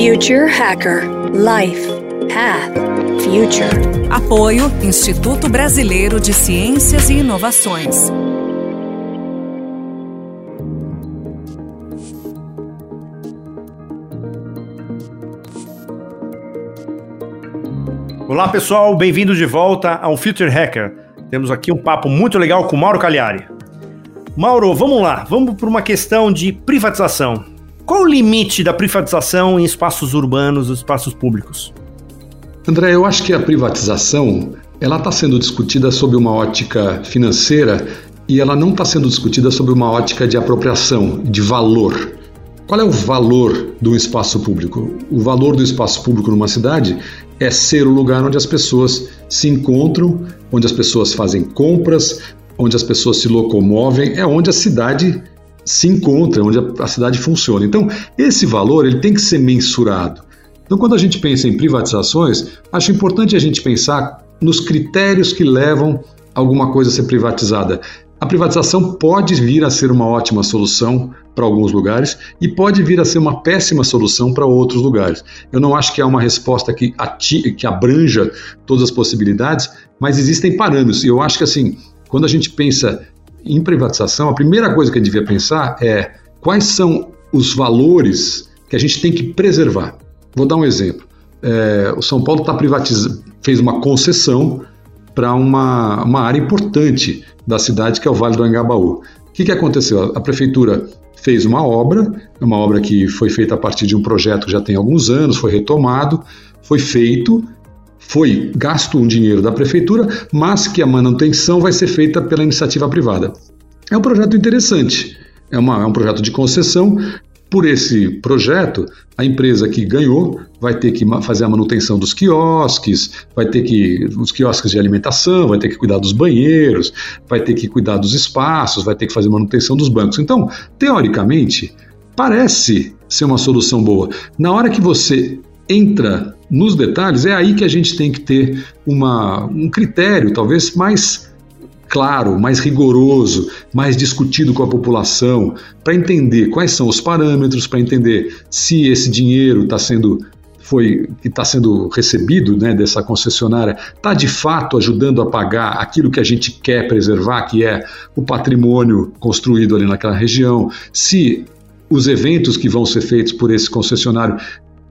Future Hacker Life Path Future. Apoio Instituto Brasileiro de Ciências e Inovações. Olá pessoal, bem-vindos de volta ao Future Hacker. Temos aqui um papo muito legal com Mauro Cagliari. Mauro, vamos lá, vamos para uma questão de privatização. Qual o limite da privatização em espaços urbanos, espaços públicos? André, eu acho que a privatização ela está sendo discutida sob uma ótica financeira e ela não está sendo discutida sob uma ótica de apropriação, de valor. Qual é o valor do espaço público? O valor do espaço público numa cidade é ser o lugar onde as pessoas se encontram, onde as pessoas fazem compras, onde as pessoas se locomovem, é onde a cidade se encontra, onde a cidade funciona. Então, esse valor ele tem que ser mensurado. Então, quando a gente pensa em privatizações, acho importante a gente pensar nos critérios que levam alguma coisa a ser privatizada. A privatização pode vir a ser uma ótima solução para alguns lugares e pode vir a ser uma péssima solução para outros lugares. Eu não acho que há uma resposta que, ati que abranja todas as possibilidades, mas existem parâmetros. E eu acho que assim, quando a gente pensa em privatização, a primeira coisa que gente devia pensar é quais são os valores que a gente tem que preservar. Vou dar um exemplo. É, o São Paulo tá fez uma concessão para uma, uma área importante da cidade, que é o Vale do Angabaú. O que, que aconteceu? A prefeitura fez uma obra, uma obra que foi feita a partir de um projeto que já tem alguns anos, foi retomado, foi feito, foi gasto um dinheiro da prefeitura, mas que a manutenção vai ser feita pela iniciativa privada. É um projeto interessante. É, uma, é um projeto de concessão por esse projeto, a empresa que ganhou vai ter que fazer a manutenção dos quiosques, vai ter que os quiosques de alimentação, vai ter que cuidar dos banheiros, vai ter que cuidar dos espaços, vai ter que fazer manutenção dos bancos. Então, teoricamente, parece ser uma solução boa. Na hora que você entra nos detalhes, é aí que a gente tem que ter uma, um critério, talvez mais claro, mais rigoroso, mais discutido com a população, para entender quais são os parâmetros, para entender se esse dinheiro está sendo foi que está sendo recebido né, dessa concessionária está de fato ajudando a pagar aquilo que a gente quer preservar, que é o patrimônio construído ali naquela região, se os eventos que vão ser feitos por esse concessionário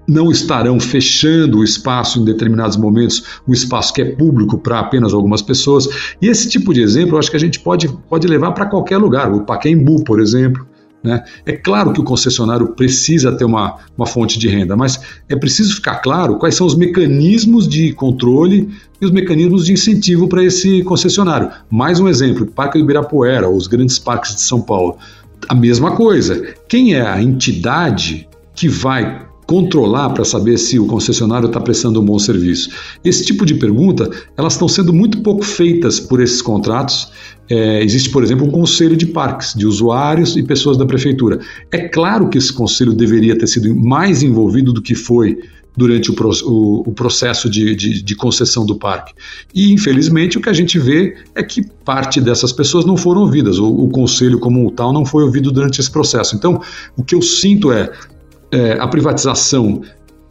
não estarão fechando o espaço em determinados momentos, um espaço que é público para apenas algumas pessoas. E esse tipo de exemplo eu acho que a gente pode, pode levar para qualquer lugar. O Paquembu, por exemplo. Né? É claro que o concessionário precisa ter uma, uma fonte de renda, mas é preciso ficar claro quais são os mecanismos de controle e os mecanismos de incentivo para esse concessionário. Mais um exemplo: Parque do Ibirapuera, os grandes parques de São Paulo. A mesma coisa. Quem é a entidade que vai controlar para saber se o concessionário está prestando um bom serviço? Esse tipo de pergunta, elas estão sendo muito pouco feitas por esses contratos. É, existe, por exemplo, um conselho de parques, de usuários e pessoas da prefeitura. É claro que esse conselho deveria ter sido mais envolvido do que foi durante o, o, o processo de, de, de, concessão do parque. E, infelizmente, o que a gente vê é que parte dessas pessoas não foram ouvidas, o, o conselho como tal não foi ouvido durante esse processo. Então, o que eu sinto é é, a privatização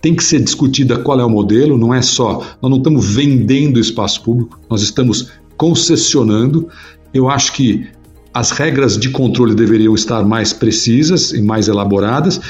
tem que ser discutida qual é o modelo, não é só, nós não estamos vendendo espaço público, nós estamos concessionando. Eu acho que as regras de controle deveriam estar mais precisas e mais elaboradas,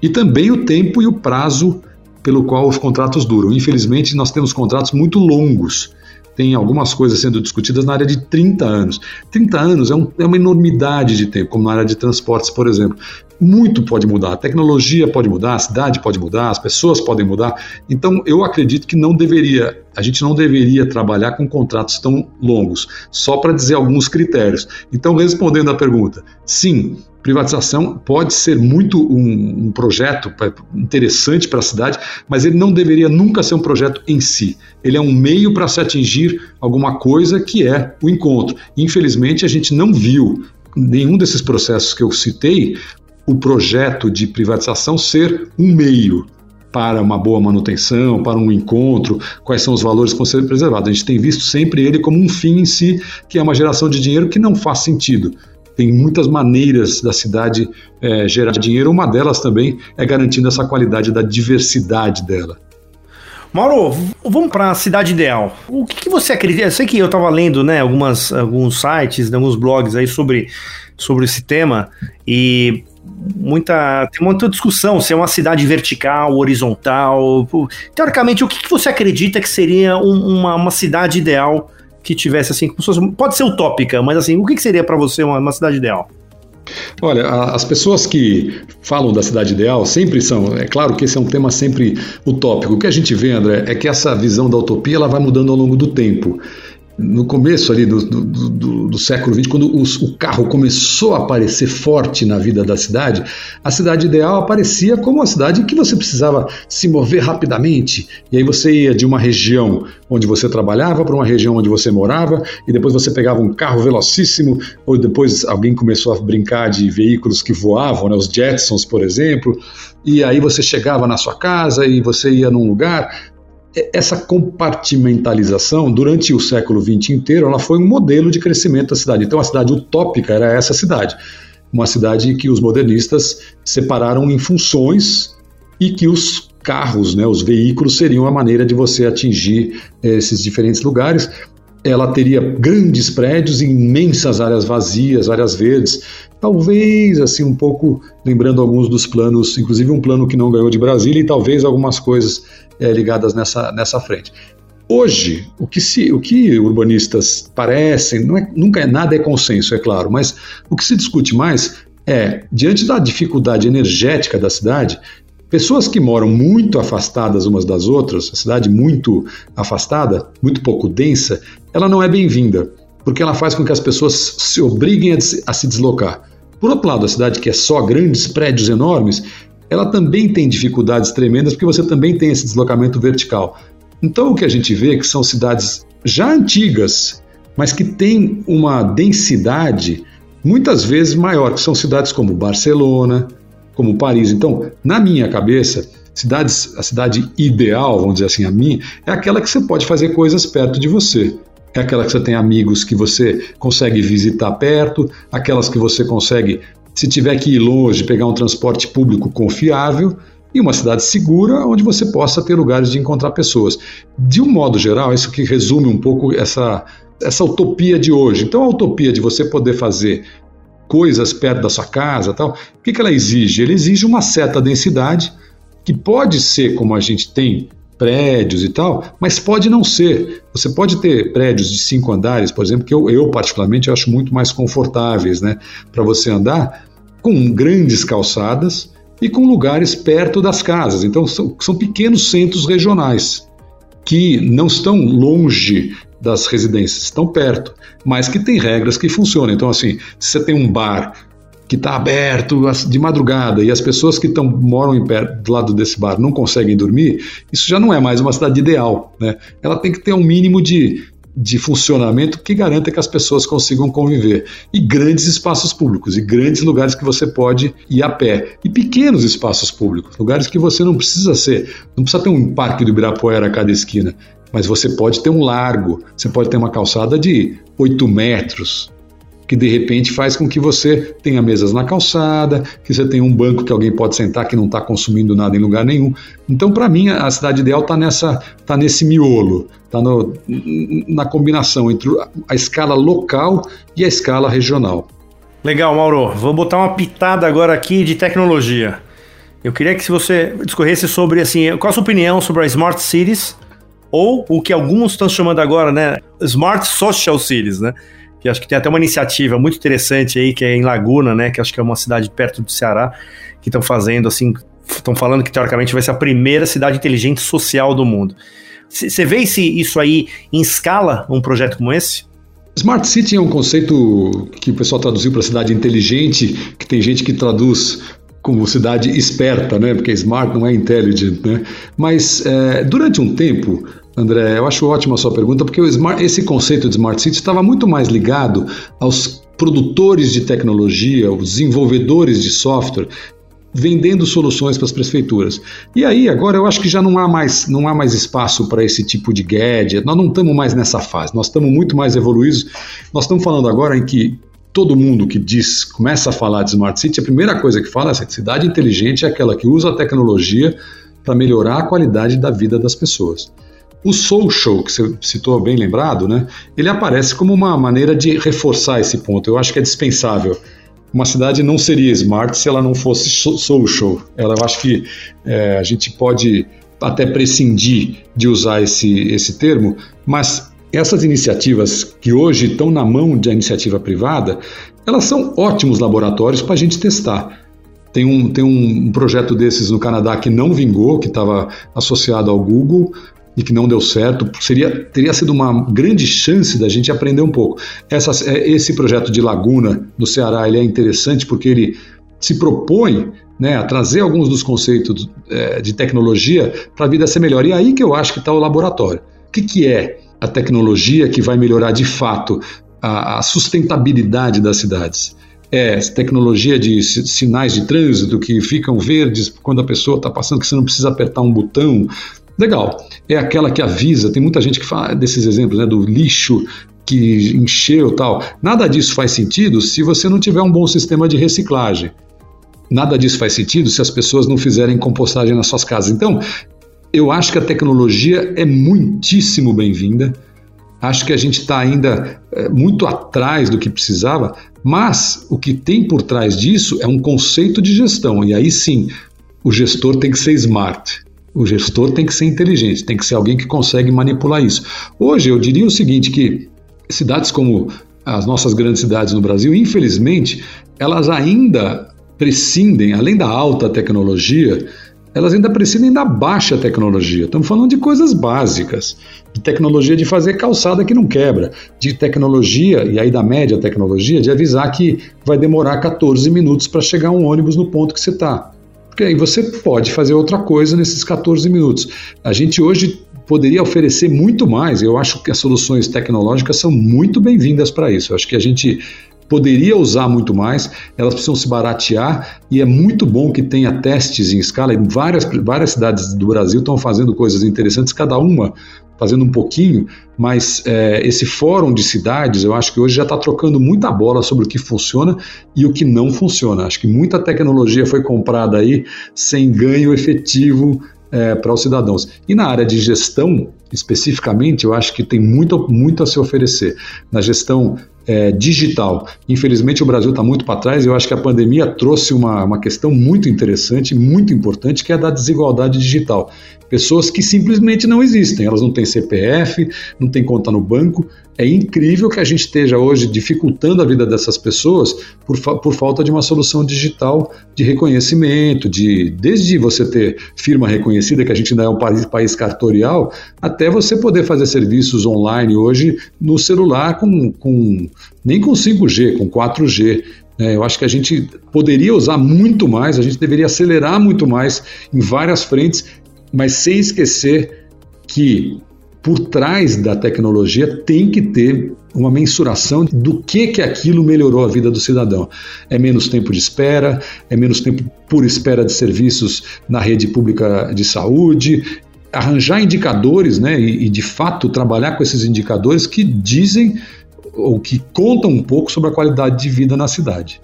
e também o tempo e o prazo pelo qual os contratos duram. Infelizmente, nós temos contratos muito longos tem algumas coisas sendo discutidas na área de 30 anos. 30 anos é, um, é, uma enormidade de tempo, como na área de transportes, por exemplo. Muito pode mudar, a tecnologia pode mudar, a cidade pode mudar, as pessoas podem mudar. Então, eu acredito que não deveria, a gente não deveria trabalhar com contratos tão longos, só para dizer alguns critérios. Então, respondendo à pergunta, sim, privatização pode ser muito um, um projeto interessante para a cidade, mas ele não deveria nunca ser um projeto em si. Ele é um meio para se atingir alguma coisa que é o encontro. Infelizmente, a gente não viu nenhum desses processos que eu citei o projeto de privatização ser um meio para uma boa manutenção, para um encontro, quais são os valores que vão ser preservados. A gente tem visto sempre ele como um fim em si, que é uma geração de dinheiro que não faz sentido Tem muitas maneiras da cidade é, gerar dinheiro, uma delas também é garantindo essa qualidade da diversidade dela. Mauro, vamos para a cidade ideal. O que, que, você acredita? Eu sei que eu estava lendo né, algumas, alguns sites, alguns blogs aí sobre, sobre esse tema e muita tem muita discussão se é uma cidade vertical, horizontal. Teoricamente, o que, que você acredita que seria um, uma, uma cidade ideal que tivesse assim, pode ser utópica, mas assim, o que, seria para você uma, uma cidade ideal? Olha, as pessoas que falam da cidade ideal sempre são, é claro que esse é um tema sempre utópico. O que a gente vê, André, é que essa visão da utopia ela vai mudando ao longo do tempo no começo ali do, do, do, do século XX, quando os, o carro começou a aparecer forte na vida da cidade, a cidade ideal aparecia como uma cidade que você precisava se mover rapidamente. E aí você ia de uma região onde você trabalhava para uma região onde você morava, e depois você pegava um carro velocíssimo, ou depois alguém começou a brincar de veículos que voavam, né, os Jetsons, por exemplo, e aí você chegava na sua casa e você ia num lugar essa compartimentalização, durante o século XX inteiro, ela foi um modelo de crescimento da cidade. Então, a cidade utópica era essa cidade. Uma cidade que os modernistas separaram em funções e que os carros, né, os veículos, seriam a maneira de você atingir esses diferentes lugares. Ela teria grandes prédios, imensas áreas vazias, áreas verdes, talvez assim um pouco lembrando alguns dos planos, inclusive um plano que não ganhou de Brasília e talvez algumas coisas é, ligadas nessa, nessa frente. Hoje, o que, se, o que urbanistas parecem, não é, nunca é nada é consenso, é claro, mas o que se discute mais é, diante da dificuldade energética da cidade, pessoas que moram muito afastadas umas das outras, a cidade muito afastada, muito pouco densa, ela não é bem-vinda, porque ela faz com que as pessoas se obriguem a, a se deslocar. Por outro lado, a cidade que é só grandes prédios enormes, ela também tem dificuldades tremendas porque você também tem esse deslocamento vertical. Então o que a gente vê é que são cidades já antigas, mas que têm uma densidade muitas vezes maior, que são cidades como Barcelona, como Paris. Então, na minha cabeça, cidades, a cidade ideal, vamos dizer assim, a minha, é aquela que você pode fazer coisas perto de você. É aquela que você tem amigos que você consegue visitar perto, aquelas que você consegue se tiver que ir longe, pegar um transporte público confiável e uma cidade segura onde você possa ter lugares de encontrar pessoas. De um modo geral, isso que resume um pouco essa, essa utopia de hoje. Então, a utopia de você poder fazer coisas perto da sua casa, tal, o que, que ela exige? Ela exige uma certa densidade que pode ser como a gente tem prédios e tal, mas pode não ser. Você pode ter prédios de cinco andares, por exemplo, que eu, eu particularmente acho muito mais confortáveis, né, para você andar, com grandes calçadas e com lugares perto das casas. Então são, são pequenos centros regionais que não estão longe das residências, estão perto, mas que tem regras que funcionam. Então, assim, se você tem um bar que está aberto de madrugada e as pessoas que tão, moram em pé, do lado desse bar não conseguem dormir, isso já não é mais uma cidade ideal. Né? Ela tem que ter um mínimo de, de funcionamento que garanta que as pessoas consigam conviver. E grandes espaços públicos, e grandes lugares que você pode ir a pé. E pequenos espaços públicos, lugares que você não precisa ser, não precisa ter um parque do Ibirapuera a cada esquina, mas você pode ter um largo, você pode ter uma calçada de 8 metros, que de repente faz com que você tenha mesas na calçada, que você tenha um banco que alguém pode sentar que não está consumindo nada em lugar nenhum. Então, para mim, a cidade ideal está nessa, tá nesse miolo, está na combinação entre a escala local e a escala regional. Legal, Mauro. Vou botar uma pitada agora aqui de tecnologia. Eu queria que se você discorresse sobre assim, qual a sua opinião sobre as smart cities ou o que alguns estão chamando agora, né, smart social cities, né? Que acho que tem até uma iniciativa muito interessante aí, que é em Laguna, né, que acho que é uma cidade perto do Ceará, que estão fazendo, assim, estão falando que teoricamente vai ser a primeira cidade inteligente social do mundo. Você vê se isso aí em escala, um projeto como esse? Smart City é um conceito que o pessoal traduziu para cidade inteligente, que tem gente que traduz como cidade esperta, né? Porque smart não é intelligent, né? Mas é, durante um tempo André, eu acho ótima a sua pergunta, porque smart, esse conceito de Smart City estava muito mais ligado aos produtores de tecnologia, os desenvolvedores de software, vendendo soluções para as prefeituras. E aí, agora eu acho que já não há mais, não há mais espaço para esse tipo de gadget, nós não estamos mais nessa fase, nós estamos muito mais evoluídos. Nós estamos falando agora em que todo mundo que diz, começa a falar de Smart City, a primeira coisa que fala é que cidade inteligente é aquela que usa a tecnologia para melhorar a qualidade da vida das pessoas. O social, que você citou bem lembrado, né, ele aparece como uma maneira de reforçar esse ponto. Eu acho que é dispensável. Uma cidade não seria smart se ela não fosse social. Ela, eu acho que é, a gente pode até prescindir de usar esse, esse termo, mas essas iniciativas que hoje estão na mão da iniciativa privada, elas são ótimos laboratórios para a gente testar. Tem um, tem um projeto desses no Canadá que não vingou, que estava associado ao Google e que não deu certo. Seria, teria sido uma grande chance da gente aprender um pouco. Essa, é, esse projeto de Laguna no Ceará ele é interessante porque ele se propõe né, a trazer alguns dos conceitos é, de tecnologia para a vida ser melhor. E aí que eu acho que está o laboratório. O que, que é a tecnologia que vai melhorar de fato a, a sustentabilidade das cidades? É tecnologia de sinais de trânsito que ficam verdes quando a pessoa está passando, que você não precisa apertar um botão. Legal. É aquela que avisa, tem muita gente que fala desses exemplos, né, do lixo que encheu tal. Nada disso faz sentido se você não tiver um bom sistema de reciclagem. Nada disso faz sentido se as pessoas não fizerem compostagem nas suas casas. Então, eu acho que a tecnologia é muitíssimo bem-vinda. Acho que a gente está ainda é, muito atrás do que precisava, mas o que tem por trás disso é um conceito de gestão. E aí sim, o gestor tem que ser smart. O gestor tem que ser inteligente, tem que ser alguém que consegue manipular isso. Hoje eu diria o seguinte que cidades como as nossas grandes cidades no Brasil, infelizmente, elas ainda prescindem, além da alta tecnologia, elas ainda prescindem da baixa tecnologia. Estamos falando de coisas básicas, de tecnologia de fazer calçada que não quebra, de tecnologia, e aí da média tecnologia, de avisar que vai demorar 14 minutos para chegar um ônibus no ponto que você está. Porque aí você pode fazer outra coisa nesses 14 minutos. A gente hoje poderia oferecer muito mais. Eu acho que as soluções tecnológicas são muito bem-vindas para isso. Eu acho que a gente poderia usar muito mais, elas precisam se baratear e é muito bom que tenha testes em escala. Várias, várias cidades do Brasil estão fazendo coisas interessantes, cada uma fazendo um pouquinho, mas é, esse fórum de cidades, eu acho que hoje já está trocando muita bola sobre o que funciona e o que não funciona. Acho que muita tecnologia foi comprada aí sem ganho efetivo é, para os cidadãos. E na área de gestão, especificamente, eu acho que tem muito, muito a se oferecer. Na gestão é, digital. Infelizmente, o Brasil está muito para trás e eu acho que a pandemia trouxe uma, uma questão muito interessante, muito importante, que é a da desigualdade digital. Pessoas que simplesmente não existem, elas não têm CPF, não têm conta no banco. É incrível que a gente esteja hoje dificultando a vida dessas pessoas por, fa por falta de uma solução digital de reconhecimento, de desde você ter firma reconhecida, que a gente ainda é um país, país cartorial, até você poder fazer serviços online hoje no celular com, com nem com 5G, com 4G. É, eu acho que a gente poderia usar muito mais, a gente deveria acelerar muito mais em várias frentes, mas sem esquecer que por trás da tecnologia tem que ter uma mensuração do que que aquilo melhorou a vida do cidadão. É menos tempo de espera, é menos tempo por espera de serviços na rede pública de saúde, arranjar indicadores, né, e, e de fato trabalhar com esses indicadores que dizem ou que contam um pouco sobre a qualidade de vida na cidade.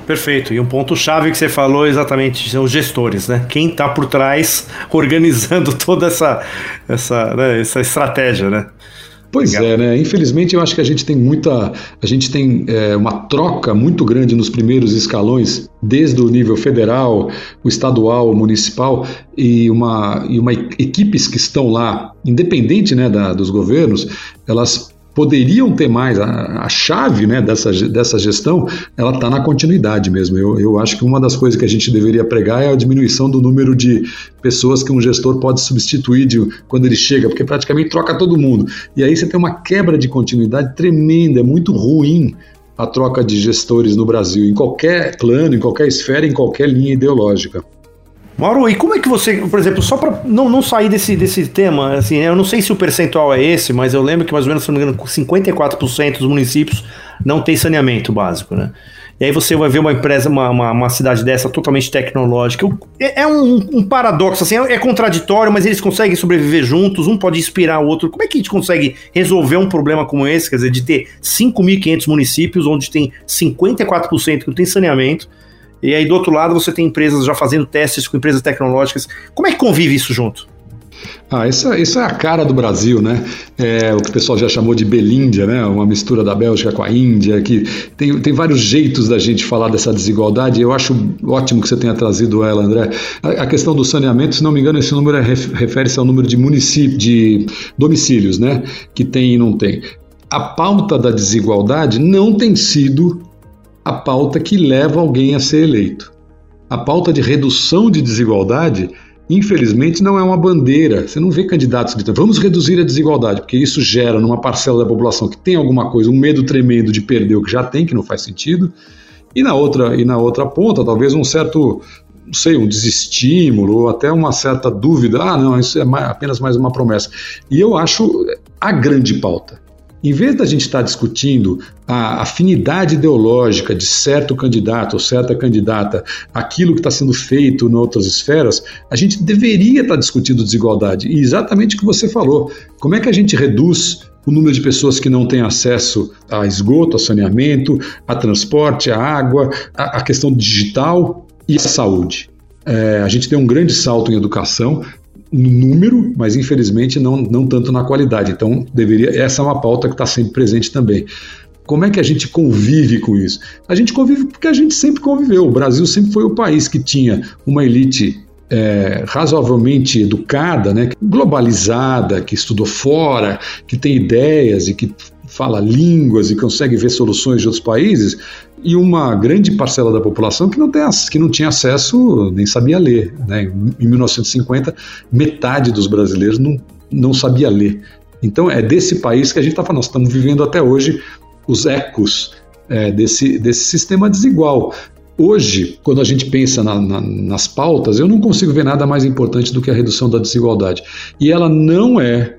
Perfeito. E um ponto-chave que você falou exatamente são os gestores, né? Quem está por trás organizando toda essa, essa, né, essa estratégia, né? Pois Legal. é, né? Infelizmente eu acho que a gente tem muita. A gente tem é, uma troca muito grande nos primeiros escalões, desde o nível federal, o estadual, o municipal, e uma, e uma equipes que estão lá, independente né, da, dos governos, elas poderiam ter mais. A, a chave né, dessa, dessa gestão, ela está na continuidade mesmo. Eu, eu acho que uma das coisas que a gente deveria pregar é a diminuição do número de pessoas que um gestor pode substituir de, quando ele chega, porque praticamente troca todo mundo. E aí você tem uma quebra de continuidade tremenda, é muito ruim a troca de gestores no Brasil, em qualquer plano, em qualquer esfera, em qualquer linha ideológica. Mauro, e como é que você, por exemplo, só para não, não sair desse, desse tema, assim, eu não sei se o percentual é esse, mas eu lembro que mais ou menos, se não me engano, 54% dos municípios não tem saneamento básico, né? e aí você vai ver uma empresa, uma, uma, uma cidade dessa totalmente tecnológica. É, é um, um, paradoxo, assim, é, é, contraditório, mas eles conseguem sobreviver juntos, um pode inspirar o outro. Como é que a gente consegue resolver um problema como esse, quer dizer, de ter 5.500 municípios onde tem 54% que não tem saneamento, e aí do outro lado você tem empresas já fazendo testes com empresas tecnológicas. Como é que convive isso junto? Ah, isso, é, isso é a cara do Brasil, né? É, o que o pessoal já chamou de Belíndia, né? Uma mistura da Bélgica com a Índia, que tem, tem vários jeitos da gente falar dessa desigualdade. Eu acho ótimo que você tenha trazido ela, André. A, a questão do saneamento, se não me engano, esse número é, refere-se ao número de municípios, de domicílios, né? Que tem e não tem. A pauta da desigualdade não tem sido a pauta que leva alguém a ser eleito. A pauta de redução de desigualdade infelizmente, não é uma bandeira. Você não vê candidatos gritando, vamos reduzir a desigualdade, porque isso gera numa parcela da população que tem alguma coisa, um medo tremendo de perder o que já tem, que não faz sentido. E na outra, e na outra ponta, talvez um certo, não sei, um desestímulo, ou até uma certa dúvida, ah, não, isso é apenas mais uma promessa. E eu acho a grande pauta. Em vez da gente estar discutindo a afinidade ideológica de certo candidato ou certa candidata, aquilo que está sendo feito em outras esferas, a gente deveria estar discutindo desigualdade. E exatamente o que você falou. Como é que a gente reduz o número de pessoas que não têm acesso a esgoto, a saneamento, a transporte, a água, a, a questão digital e a saúde? É, a gente tem um grande salto em educação, no número, mas infelizmente não, não tanto na qualidade. Então, deveria essa é uma pauta que está sempre presente também. Como é que a gente convive com isso? A gente convive porque a gente sempre conviveu. O Brasil sempre foi o país que tinha uma elite é, razoavelmente educada, né, globalizada, que estudou fora, que tem ideias e que fala línguas e consegue ver soluções de outros países, e uma grande parcela da população que não, tem, que não tinha acesso, nem sabia ler. Né? Em 1950, metade dos brasileiros não, não sabia ler. Então é desse país que a gente está falando, nós estamos vivendo até hoje os ecos é, desse, desse sistema desigual. Hoje, quando a gente pensa na, na, nas pautas, eu não consigo ver nada mais importante do que a redução da desigualdade. E ela não é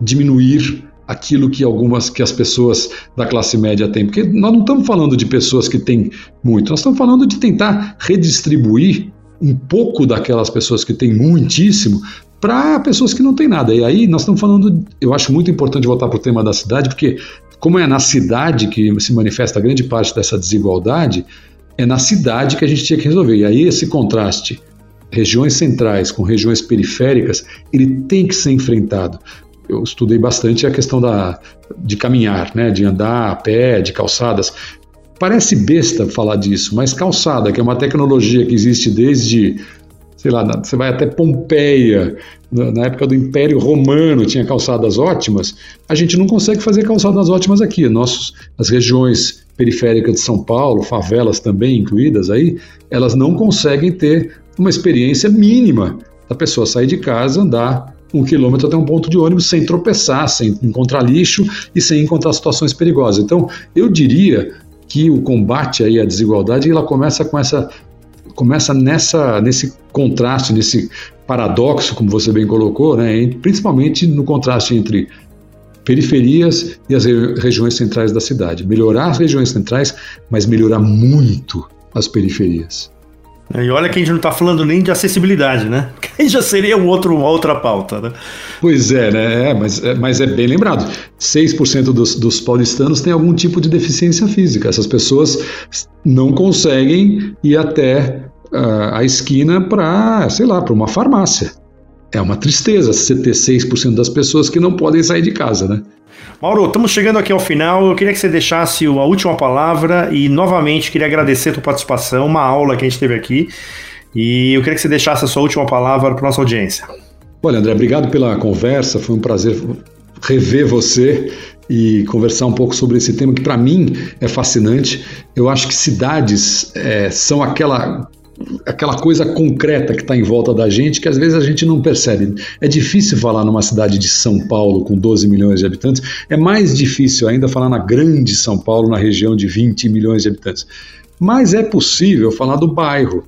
diminuir aquilo que algumas que as pessoas da classe média têm, porque nós não estamos falando de pessoas que têm muito, nós estamos falando de tentar redistribuir um pouco daquelas pessoas que têm muitíssimo para pessoas que não têm nada. E aí nós estamos falando, eu acho muito importante voltar para o tema da cidade, porque como é na cidade que se manifesta grande parte dessa desigualdade, é na cidade que a gente tinha que resolver. E aí esse contraste regiões centrais com regiões periféricas, ele tem que ser enfrentado eu estudei bastante a questão da, de caminhar, né, de andar a pé, de calçadas. Parece besta falar disso, mas calçada, que é uma tecnologia que existe desde, sei lá, você vai até Pompeia, na época do Império Romano tinha calçadas ótimas, a gente não consegue fazer calçadas ótimas aqui. Nossos, as regiões periféricas de São Paulo, favelas também incluídas aí, elas não conseguem ter uma experiência mínima da pessoa sair de casa, andar um quilômetro até um ponto de ônibus sem tropeçar, sem encontrar lixo e sem encontrar situações perigosas. Então, eu diria que o combate aí à desigualdade ela começa com essa começa nessa nesse contraste, nesse paradoxo, como você bem colocou, né, principalmente no contraste entre periferias e as regiões centrais da cidade. Melhorar as regiões centrais, mas melhorar muito as periferias. E olha que a gente não está falando nem de acessibilidade, né? Que aí já seria um outro, uma outra pauta, né? Pois é, né? É, mas, é, mas é bem lembrado. 6% dos, dos paulistanos têm algum tipo de deficiência física. Essas pessoas não conseguem ir até uh, a esquina para, sei lá, para uma farmácia. É uma tristeza você ter 6% das pessoas que não podem sair de casa, né? Mauro, estamos chegando aqui ao final. Eu queria que você deixasse a última palavra e, novamente, queria agradecer a tua participação, uma aula que a gente teve aqui. E eu queria que você deixasse a sua última palavra para nossa audiência. Olha, André, obrigado pela conversa. Foi um prazer rever você e conversar um pouco sobre esse tema que para mim é fascinante. Eu acho que cidades é, são aquela aquela coisa concreta que está em volta da gente que às vezes a gente não percebe. É difícil falar numa cidade de São Paulo com 12 milhões de habitantes, é mais difícil ainda falar na grande São Paulo, na região de 20 milhões de habitantes. Mas é possível falar do bairro.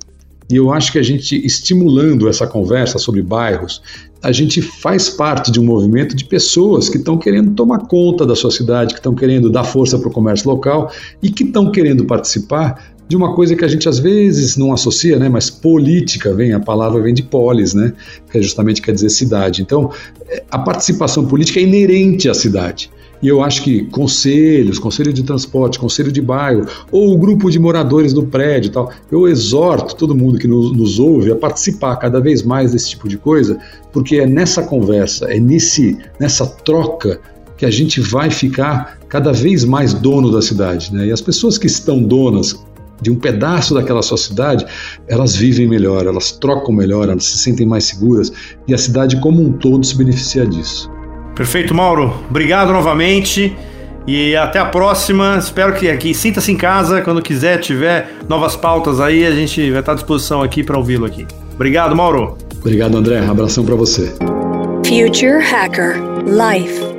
E eu acho que a gente, estimulando essa conversa sobre bairros, a gente faz parte de um movimento de pessoas que estão querendo tomar conta da sua cidade, que estão querendo dar força para o comércio local e que estão querendo participar de uma coisa que a gente às vezes não associa, né, mas política vem, a palavra vem de polis, né, que é justamente quer dizer cidade. Então, é, a participação política é inerente à cidade. E eu acho que conselhos, conselho de transporte, conselho de bairro, ou o grupo de moradores do prédio tal, eu exorto todo mundo que nos, nos ouve a participar cada vez mais desse tipo de coisa, porque é nessa conversa, é nesse, nessa troca que a gente vai ficar cada vez mais dono da cidade. Né? E as pessoas que estão donas de um pedaço daquela sua cidade, elas vivem melhor, elas trocam melhor, elas se sentem mais seguras e a cidade como um todo se beneficia disso. Perfeito, Mauro. Obrigado novamente. E até a próxima. Espero que aqui sinta-se em casa. Quando quiser, tiver novas pautas aí, a gente vai estar à disposição aqui para ouvi-lo aqui. Obrigado, Mauro. Obrigado, André. Um abração para você. Future Hacker Life